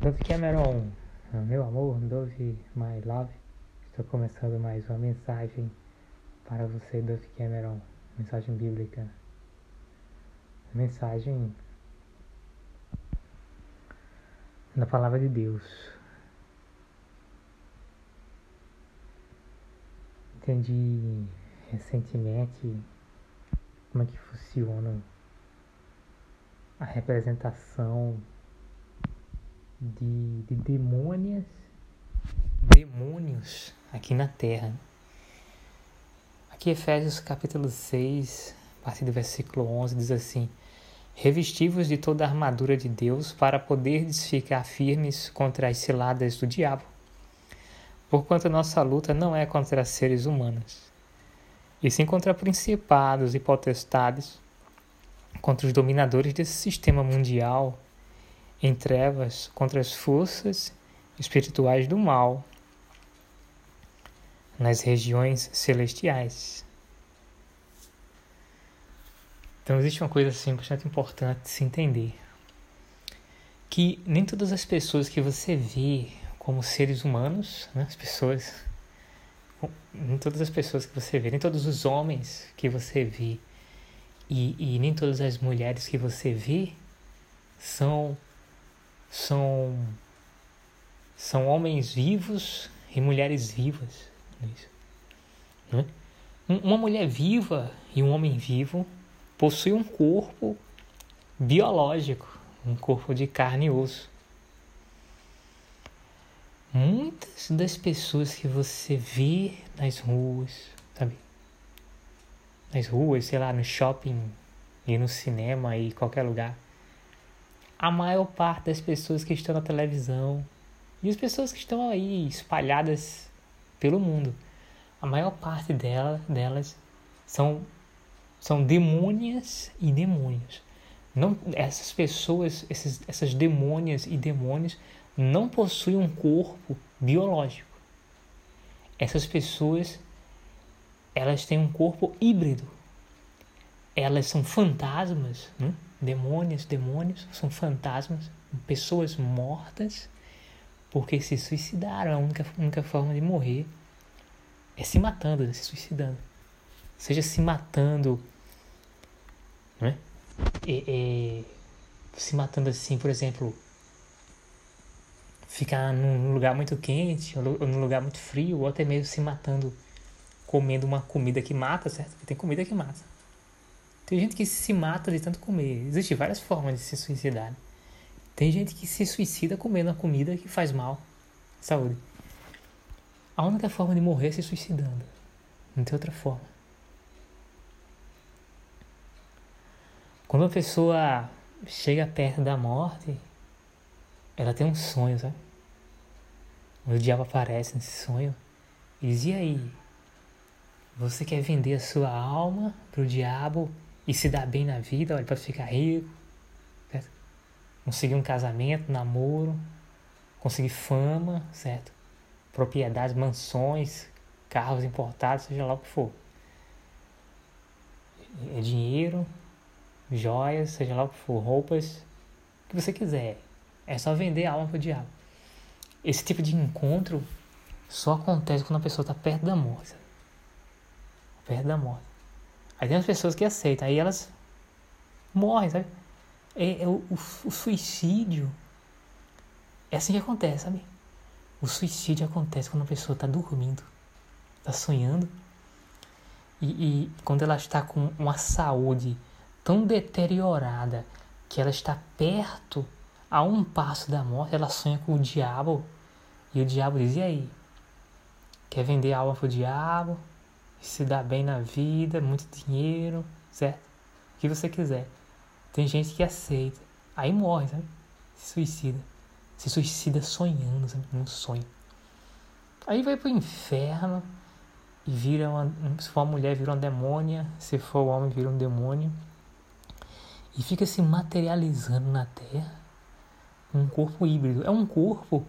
Dove Cameron, meu amor, Dove My Love, estou começando mais uma mensagem para você, Dove Cameron, mensagem bíblica, mensagem da palavra de Deus. Entendi recentemente como é que funciona a representação de, de demônios, demônios aqui na Terra. Aqui Efésios capítulo 6, a partir do versículo 11, diz assim: Revestivos de toda a armadura de Deus para poderes ficar firmes contra as ciladas do diabo. Porquanto nossa luta não é contra seres humanos, e sim contra principados e potestades, contra os dominadores desse sistema mundial em trevas contra as forças espirituais do mal nas regiões celestiais. Então existe uma coisa assim bastante importante de se entender. Que nem todas as pessoas que você vê como seres humanos, né, as pessoas, nem todas as pessoas que você vê, nem todos os homens que você vê e, e nem todas as mulheres que você vê são são são homens vivos e mulheres vivas. Né? Uma mulher viva e um homem vivo possuem um corpo biológico, um corpo de carne e osso. Muitas das pessoas que você vê nas ruas, sabe? Nas ruas, sei lá, no shopping e no cinema e qualquer lugar a maior parte das pessoas que estão na televisão e as pessoas que estão aí espalhadas pelo mundo, a maior parte dela, delas são são demônias e demônios. Não, essas pessoas, esses, essas demônias e demônios não possuem um corpo biológico. Essas pessoas, elas têm um corpo híbrido. Elas são fantasmas, né? Demônios, demônios são fantasmas, pessoas mortas porque se suicidaram. A única, única forma de morrer é se matando, né? se suicidando. Seja se matando, né? É, é, se matando assim, por exemplo, ficar num lugar muito quente ou num lugar muito frio, ou até mesmo se matando comendo uma comida que mata, certo? Porque tem comida que mata. Tem gente que se mata de tanto comer. Existem várias formas de se suicidar. Tem gente que se suicida comendo uma comida que faz mal saúde. A única forma de morrer é se suicidando. Não tem outra forma. Quando uma pessoa chega perto da morte, ela tem um sonho, sabe? O diabo aparece nesse sonho e diz: E aí? Você quer vender a sua alma para o diabo e se dar bem na vida, olha, para ficar rico, certo? conseguir um casamento, namoro, conseguir fama, certo? Propriedades, mansões, carros importados, seja lá o que for. É dinheiro, joias, seja lá o que for, roupas, o que você quiser. É só vender a alma pro diabo. Esse tipo de encontro só acontece quando a pessoa está perto da morte. Perto da morte. Aí tem as pessoas que aceitam, aí elas morrem, sabe? É, é o, o, o, suicídio é assim que acontece, sabe? O suicídio acontece quando a pessoa está dormindo, está sonhando, e, e quando ela está com uma saúde tão deteriorada que ela está perto, a um passo da morte, ela sonha com o diabo, e o diabo diz: e aí? Quer vender a alma pro diabo? Se dá bem na vida, muito dinheiro, certo? O que você quiser. Tem gente que aceita, aí morre, sabe? Se suicida. Se suicida sonhando, sabe? Num sonho. Aí vai pro inferno e vira uma. Se for uma mulher, vira uma demônia. Se for um homem, vira um demônio. E fica se materializando na terra. Um corpo híbrido. É um corpo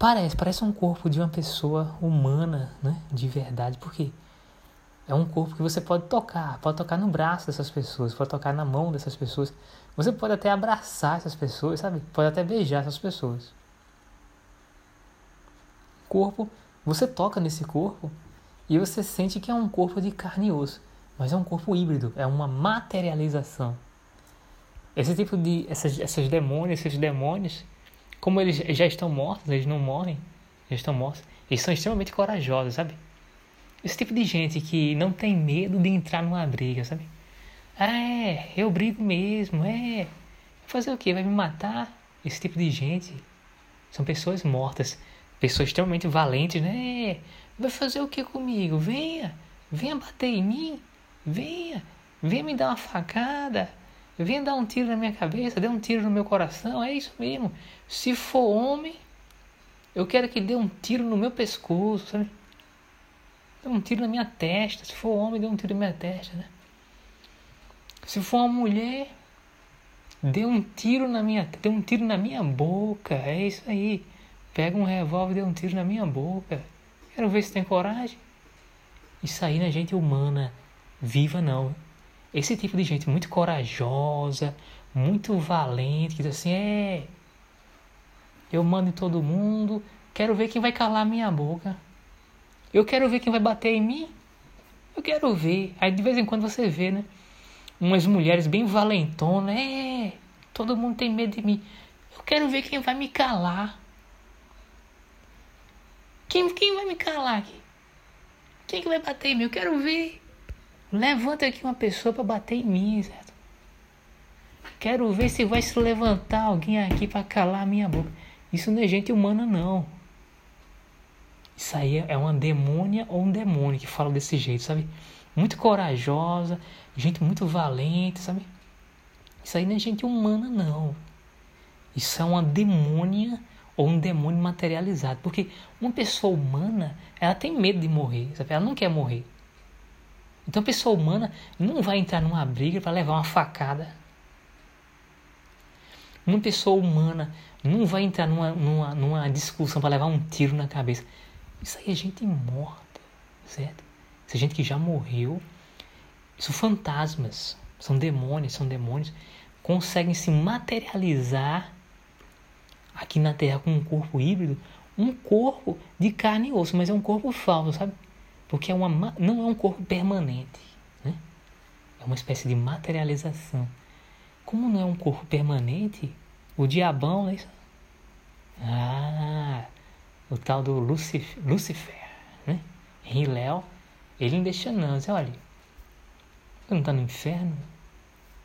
Parece, parece um corpo de uma pessoa humana, né? De verdade, porque é um corpo que você pode tocar, pode tocar no braço dessas pessoas, pode tocar na mão dessas pessoas. Você pode até abraçar essas pessoas, sabe? Pode até beijar essas pessoas. Corpo, você toca nesse corpo e você sente que é um corpo de carne e osso, mas é um corpo híbrido, é uma materialização. Esse tipo de essas essas demônios, esses demônios, como eles já estão mortos, eles não morrem, já estão mortos, eles são extremamente corajosos, sabe? Esse tipo de gente que não tem medo de entrar numa briga, sabe? Ah, é, eu brigo mesmo, é. Fazer o quê? Vai me matar? Esse tipo de gente são pessoas mortas, pessoas extremamente valentes, né? Vai fazer o que comigo? Venha, venha bater em mim, venha, venha me dar uma facada, venha dar um tiro na minha cabeça, dê um tiro no meu coração, é isso mesmo. Se for homem, eu quero que dê um tiro no meu pescoço, sabe? Dê um tiro na minha testa. Se for homem, dê um tiro na minha testa, né? Se for uma mulher, dê um tiro na minha, dê um tiro na minha boca. É isso aí. Pega um revólver dê um tiro na minha boca. Quero ver se tem coragem. Isso aí não é gente humana viva não. Esse tipo de gente muito corajosa, muito valente, que diz assim, é, eu mando em todo mundo, quero ver quem vai calar minha boca. Eu quero ver quem vai bater em mim. Eu quero ver. Aí de vez em quando você vê, né? umas mulheres bem valentonas. É, todo mundo tem medo de mim. Eu quero ver quem vai me calar. Quem, quem vai me calar aqui? Quem que vai bater em mim? Eu quero ver. Levanta aqui uma pessoa para bater em mim, certo? Quero ver se vai se levantar alguém aqui para calar a minha boca. Isso não é gente humana, não. Isso aí é uma demônia ou um demônio que fala desse jeito, sabe? Muito corajosa, gente muito valente, sabe? Isso aí não é gente humana, não. Isso é uma demônia ou um demônio materializado. Porque uma pessoa humana, ela tem medo de morrer, sabe? Ela não quer morrer. Então a pessoa humana não vai entrar numa briga para levar uma facada. Uma pessoa humana não vai entrar numa, numa, numa discussão para levar um tiro na cabeça. Isso aí é gente morta, certo? Isso é gente que já morreu são fantasmas, são demônios, são demônios, conseguem se materializar aqui na Terra com um corpo híbrido, um corpo de carne e osso, mas é um corpo falso, sabe? Porque é uma, não é um corpo permanente, né? É uma espécie de materialização. Como não é um corpo permanente, o diabão, né? Ah, o tal do Lucifer, Lucifer né? Hilel, ele não deixa não, olha, você não está no inferno?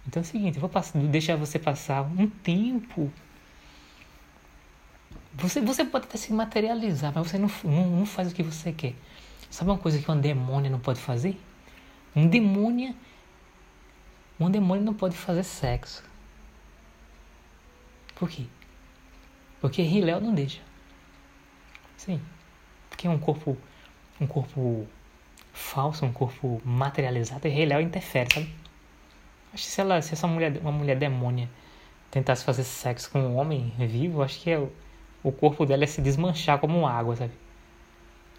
Então é o seguinte, eu vou passar, deixar você passar um tempo. Você, você pode até se materializar, mas você não, não, não faz o que você quer. Sabe uma coisa que uma demônia não pode fazer? Um demônia. Um demônio não pode fazer sexo. Por quê? Porque Hilel não deixa. Sim. Porque é um corpo. Um corpo falso, um corpo materializado, e Léo interfere, sabe? Acho que se, ela, se essa mulher, uma mulher demônia tentasse fazer sexo com um homem vivo, acho que é o corpo dela ia se desmanchar como água, sabe?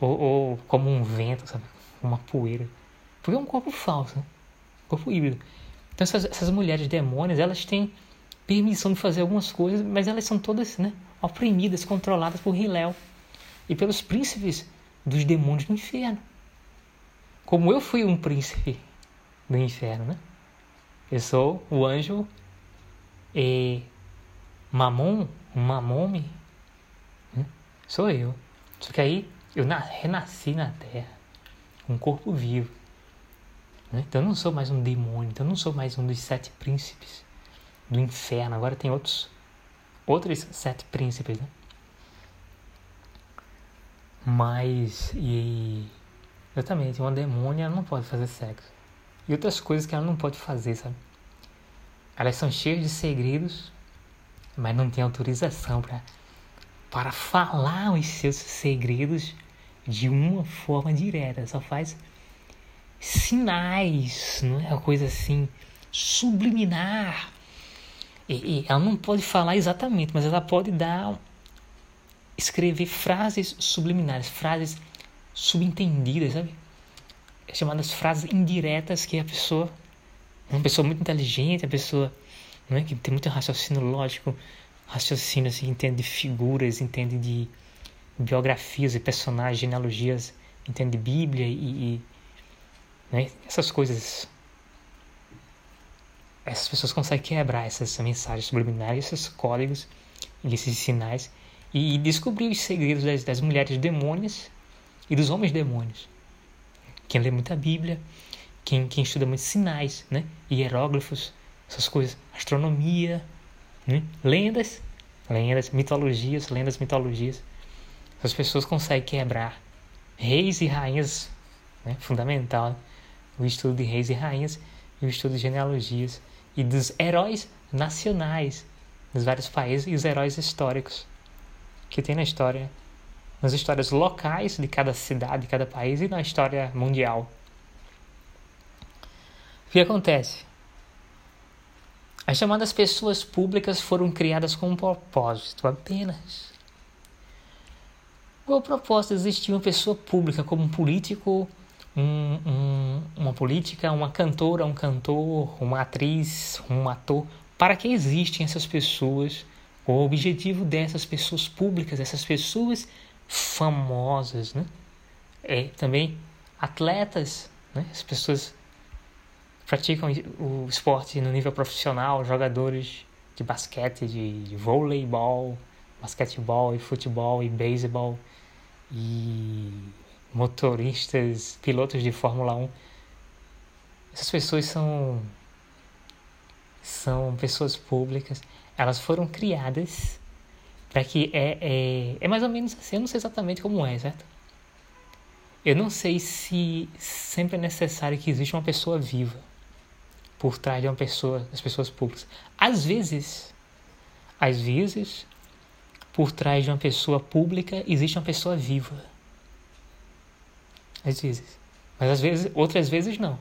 Ou, ou como um vento, sabe? Uma poeira. Porque é um corpo falso, né? corpo híbrido. Então essas, essas mulheres demônias, elas têm permissão de fazer algumas coisas, mas elas são todas né, oprimidas, controladas por Hilel e pelos príncipes dos demônios do inferno como eu fui um príncipe do inferno, né? Eu sou o anjo e Mamon, Mamome, né? sou eu. Só que aí eu renasci na terra, um corpo vivo. Né? Então eu não sou mais um demônio, então eu não sou mais um dos sete príncipes do inferno. Agora tem outros, outros sete príncipes, né? Mas, e Exatamente, uma demônia não pode fazer sexo. E outras coisas que ela não pode fazer, sabe? Elas são cheias de segredos, mas não tem autorização para para falar os seus segredos de uma forma direta. Só faz sinais, não é uma coisa assim subliminar. E, e ela não pode falar exatamente, mas ela pode dar escrever frases subliminares, frases subentendidas, sabe? Chamadas frases indiretas que a pessoa, uma pessoa muito inteligente, a pessoa não é? que tem muito raciocínio lógico, raciocínio assim, entende de figuras, entende de biografias e personagens, genealogias, entende de Bíblia e, e né? essas coisas. Essas pessoas conseguem quebrar essas mensagens subliminares, esses códigos e esses sinais e descobrir os segredos das, das mulheres demônios e dos homens demônios. Quem lê muita Bíblia, quem, quem estuda muitos sinais, né? hieróglifos, essas coisas, astronomia, né? lendas, lendas, mitologias, lendas, mitologias. As pessoas conseguem quebrar reis e rainhas, né? fundamental, né? o estudo de reis e rainhas e o estudo de genealogias e dos heróis nacionais dos vários países e os heróis históricos que tem na história, nas histórias locais de cada cidade, de cada país e na história mundial. O que acontece? As chamadas pessoas públicas foram criadas com um propósito apenas. Qual o propósito de existir uma pessoa pública como um político, um, um, uma política, uma cantora, um cantor, uma atriz, um ator? Para que existem essas pessoas? Qual o objetivo dessas pessoas públicas, essas pessoas famosas, né? É também atletas, né? As pessoas praticam o esporte no nível profissional, jogadores de basquete, de, de voleibol, basquetebol e futebol e beisebol e motoristas, pilotos de Fórmula 1. Essas pessoas são são pessoas públicas, elas foram criadas para que é, é, é mais ou menos assim, eu não sei exatamente como é, certo? Eu não sei se sempre é necessário que exista uma pessoa viva por trás de uma pessoa, das pessoas públicas. Às vezes, às vezes, por trás de uma pessoa pública existe uma pessoa viva. Às vezes. Mas às vezes, outras vezes não.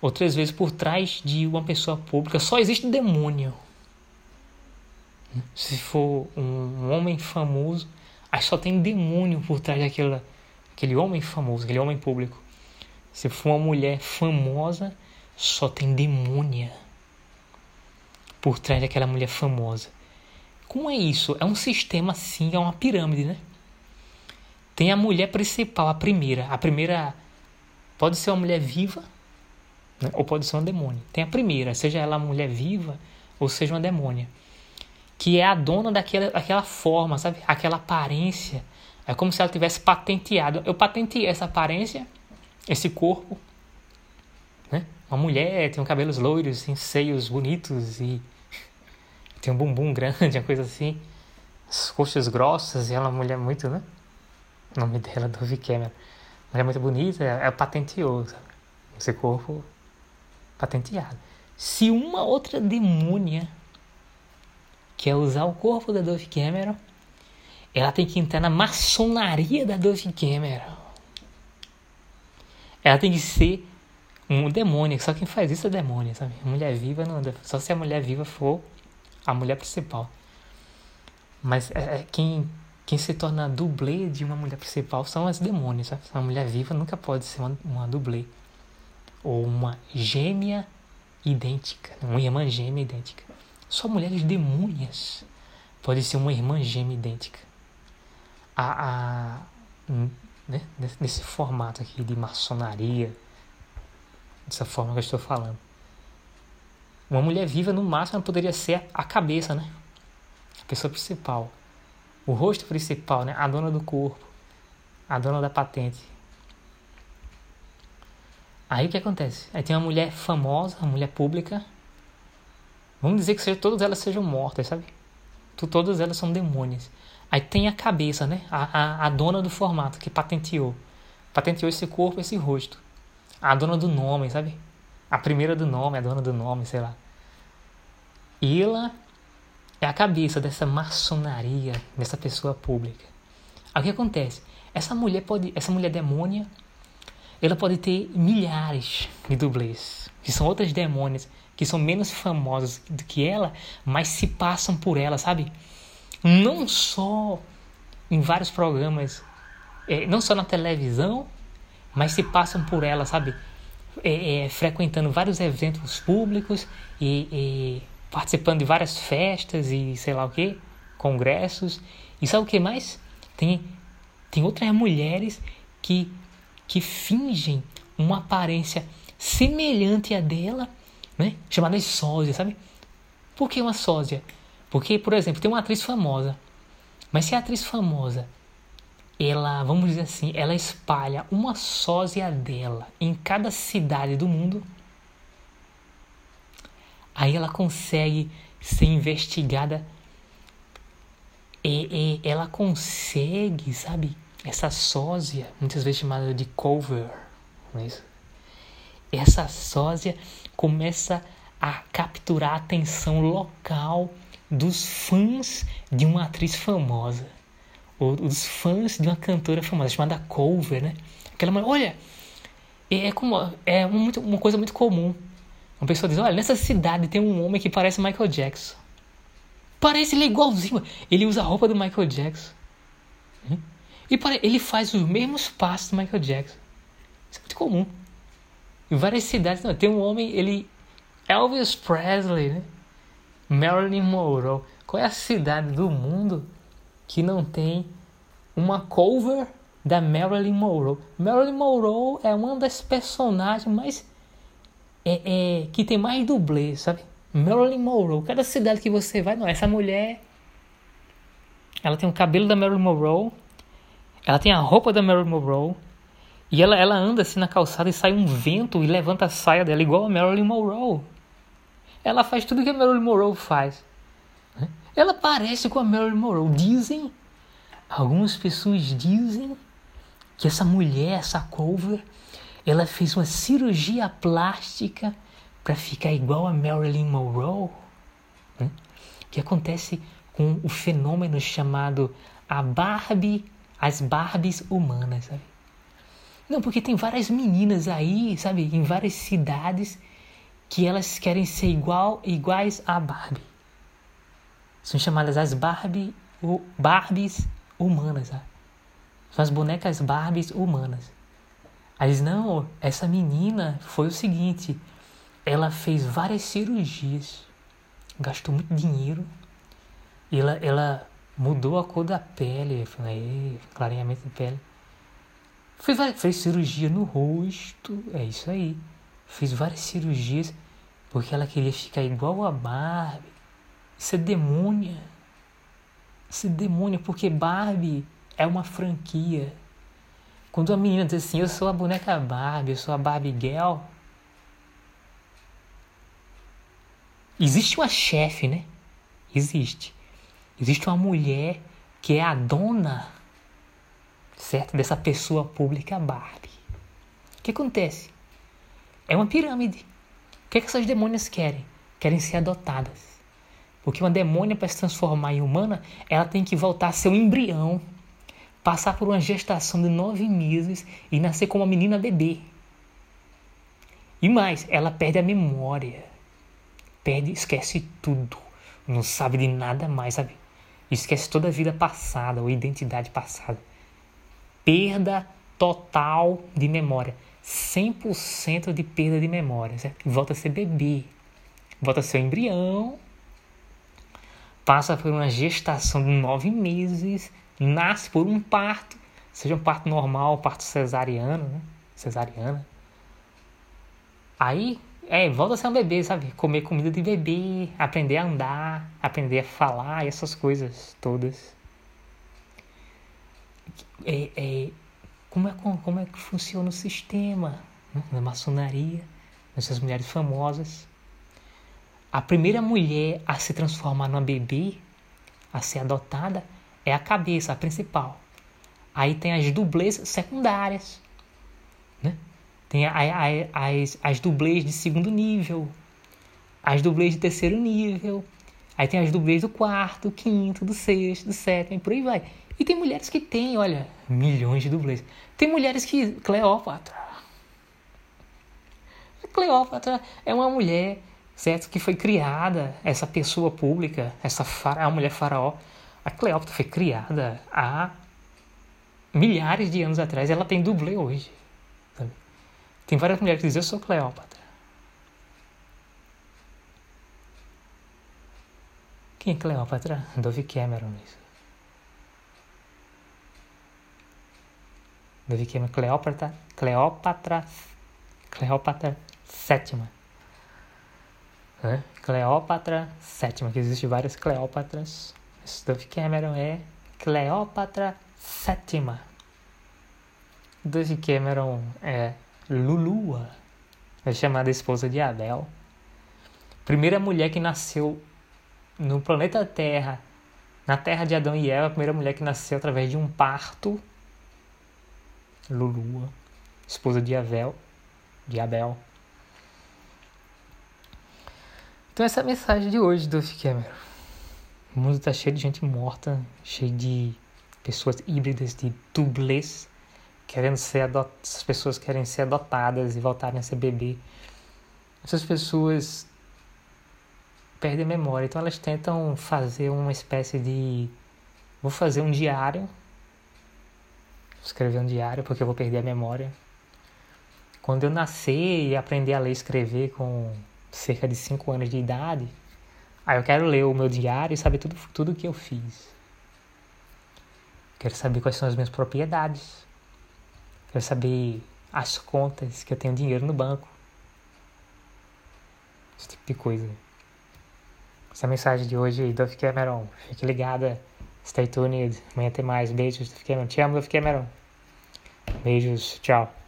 Outras vezes por trás de uma pessoa pública só existe demônio. Se for um homem famoso, aí só tem demônio por trás daquela, aquele homem famoso, aquele homem público. Se for uma mulher famosa, só tem demônia por trás daquela mulher famosa. Como é isso? É um sistema assim, é uma pirâmide, né? Tem a mulher principal, a primeira. A primeira pode ser uma mulher viva né? ou pode ser uma demônia. Tem a primeira, seja ela uma mulher viva ou seja uma demônia, que é a dona daquela, daquela forma, sabe? Aquela aparência. É como se ela tivesse patenteado. Eu patenteei essa aparência, esse corpo, né? Uma mulher tem cabelos loiros, assim, seios bonitos e tem um bumbum grande, uma coisa assim, as coxas grossas e ela é uma mulher muito, né? O nome dela é Dove Cameron. Mulher muito bonita, é, é patenteou? Esse corpo patenteado. Se uma outra demônia quer usar o corpo da Dove Cameron, ela tem que entrar na maçonaria da Dove Cameron. Ela tem que ser um demônio, só quem faz isso é demônio, sabe? Mulher viva não só se a mulher viva for a mulher principal. Mas é, é, quem, quem se torna dublê de uma mulher principal são as demônios, sabe? Uma mulher viva nunca pode ser uma, uma dublê. Ou uma gêmea idêntica, uma irmã gêmea idêntica. Só mulheres demônias pode ser uma irmã gêmea idêntica. A, a, né? Nesse formato aqui de maçonaria, dessa forma que eu estou falando. Uma mulher viva, no máximo, poderia ser a cabeça, né? A pessoa principal. O rosto principal, né? A dona do corpo. A dona da patente. Aí o que acontece? Aí tem uma mulher famosa, uma mulher pública. Vamos dizer que seja, todas elas sejam mortas, sabe? Todas elas são demônios. Aí tem a cabeça, né? A, a, a dona do formato que patenteou. Patenteou esse corpo, esse rosto a dona do nome, sabe? A primeira do nome, a dona do nome, sei lá. E ela é a cabeça dessa maçonaria, dessa pessoa pública. Aí o que acontece? Essa mulher pode, essa mulher demônia, ela pode ter milhares de dublês, que são outras demônias, que são menos famosas do que ela, mas se passam por ela, sabe? Não só em vários programas, é, não só na televisão, mas se passam por ela, sabe? É, é, frequentando vários eventos públicos e, participando de várias festas e sei lá o que, congressos. E sabe o que mais? Tem, tem outras mulheres que, que fingem uma aparência semelhante à dela, né? chamada sósia, sabe? Por que uma sósia? Porque, por exemplo, tem uma atriz famosa. Mas se a atriz famosa, ela, vamos dizer assim, ela espalha uma sósia dela em cada cidade do mundo, aí ela consegue ser investigada e, e ela consegue, sabe, essa sósia, muitas vezes chamada de cover, não é isso? Essa sósia começa a capturar a atenção local dos fãs de uma atriz famosa, ou dos fãs de uma cantora famosa chamada cover, né? Aquela mulher, olha, é como é uma coisa muito comum. Uma pessoa diz, olha, nessa cidade tem um homem que parece Michael Jackson. Parece ele é igualzinho. Ele usa a roupa do Michael Jackson. Hum? E ele faz os mesmos passos do Michael Jackson. Isso é muito comum. Em várias cidades, não, tem um homem, ele Elvis Presley, né? Marilyn Monroe. Qual é a cidade do mundo que não tem uma cover da Marilyn Monroe? Marilyn Monroe é uma das personagens mais é, é, que tem mais dublê, sabe? Marilyn Monroe. Cada cidade que você vai, não, essa mulher ela tem o cabelo da Marilyn Monroe, ela tem a roupa da Marilyn Monroe, e ela, ela anda assim na calçada e sai um vento e levanta a saia dela igual a Marilyn Monroe. Ela faz tudo que a Marilyn Monroe faz. Né? Ela parece com a Marilyn Monroe. Dizem, algumas pessoas dizem que essa mulher, essa cover, ela fez uma cirurgia plástica para ficar igual a Marilyn Monroe. Né? Que acontece com o fenômeno chamado a Barbie, as Barbies humanas, sabe? Não, porque tem várias meninas aí, sabe, em várias cidades que elas querem ser igual, iguais a Barbie. São chamadas as Barbie, Barbies humanas. Sabe? São as bonecas Barbies humanas. Aí diz, não, essa menina foi o seguinte, ela fez várias cirurgias, gastou muito dinheiro, e ela, ela mudou a cor da pele, falei, clareamento de pele. Fez, fez cirurgia no rosto, é isso aí. Fez várias cirurgias porque ela queria ficar igual a Barbie. Isso é demônia. Isso é demônio, porque Barbie é uma franquia. Quando a menina diz assim, eu sou a boneca Barbie, eu sou a Barbie Girl. Existe uma chefe, né? Existe. Existe uma mulher que é a dona, certo? Dessa pessoa pública Barbie. O que acontece? É uma pirâmide. O que, é que essas demônias querem? Querem ser adotadas. Porque uma demônia, para se transformar em humana, ela tem que voltar a ser um embrião, passar por uma gestação de nove meses e nascer como uma menina bebê. E mais, ela perde a memória. Perde, esquece tudo. Não sabe de nada mais, sabe? Esquece toda a vida passada ou identidade passada. Perda total de memória. 100% de perda de memória, certo? Volta a ser bebê, volta a ser um embrião, passa por uma gestação de nove meses, nasce por um parto, seja um parto normal, parto cesariano, né? Cesariana. Aí, é, volta a ser um bebê, sabe? Comer comida de bebê, aprender a andar, aprender a falar, essas coisas todas. É, é, como é, como é que funciona o sistema né? na maçonaria, nessas mulheres famosas. A primeira mulher a se transformar numa bebê, a ser adotada, é a cabeça, a principal. Aí tem as dublês secundárias, né? Tem a, a, as, as dublês de segundo nível, as dublês de terceiro nível, aí tem as dublês do quarto, quinto, do sexto, do sétimo, e por aí vai. E tem mulheres que têm, olha, milhões de dublês. Tem mulheres que. Cleópatra. Cleópatra é uma mulher, certo? Que foi criada, essa pessoa pública, essa fara, a mulher faraó. A Cleópatra foi criada há milhares de anos atrás. Ela tem dublê hoje. Tem várias mulheres que dizem: Eu sou Cleópatra. Quem é Cleópatra? Dove Cameron. Isso. Dove Cameron. Cleópatra. Cleópatra. Cleópatra sétima. É? Cleópatra sétima, que existe várias Cleópatras. Dove Cameron é Cleópatra sétima. Dove Cameron é Lulua, é chamada esposa de Abel. Primeira mulher que nasceu no planeta Terra, na terra de Adão e Eva, primeira mulher que nasceu através de um parto. Lulua, esposa de Abel, de Abel. Então essa é a mensagem de hoje do Cameron. O mundo está cheio de gente morta, cheio de pessoas híbridas, de dublês, querendo ser adotadas, essas pessoas querem ser adotadas e voltarem a ser bebê. Essas pessoas perdem a memória, então elas tentam fazer uma espécie de vou fazer um diário, vou escrever um diário porque eu vou perder a memória. Quando eu nascer e aprender a ler e escrever com cerca de 5 anos de idade, aí eu quero ler o meu diário e saber tudo tudo que eu fiz. Quero saber quais são as minhas propriedades. Quero saber as contas que eu tenho dinheiro no banco. Esse tipo de coisa. Essa é a mensagem de hoje, Dove Cameron. Fique ligada. Stay tuned. Amanhã tem mais. Beijos, Dove Cameron. Te amo, Dove Cameron. Beijos. Tchau.